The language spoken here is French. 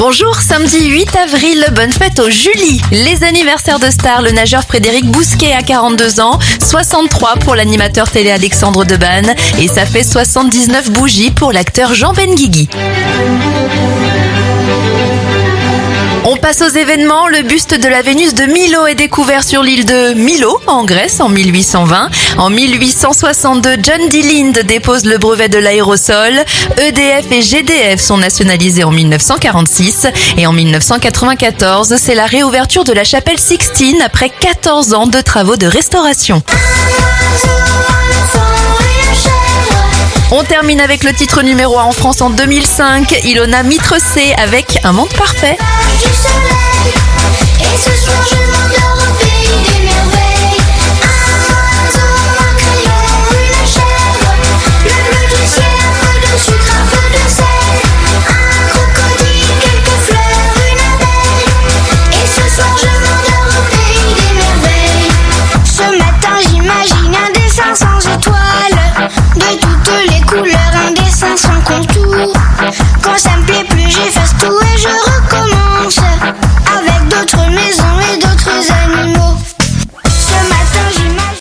Bonjour, samedi 8 avril, bonne fête aux Julie. Les anniversaires de stars, le nageur Frédéric Bousquet a 42 ans, 63 pour l'animateur télé Alexandre Debanne et ça fait 79 bougies pour l'acteur Jean Benguigui. Passe aux événements. Le buste de la Vénus de Milo est découvert sur l'île de Milo, en Grèce, en 1820. En 1862, John D. Lind dépose le brevet de l'aérosol. EDF et GDF sont nationalisés en 1946. Et en 1994, c'est la réouverture de la chapelle Sixtine après 14 ans de travaux de restauration. On termine avec le titre numéro 1 en France en 2005, Ilona Mitrecé avec Un monde parfait.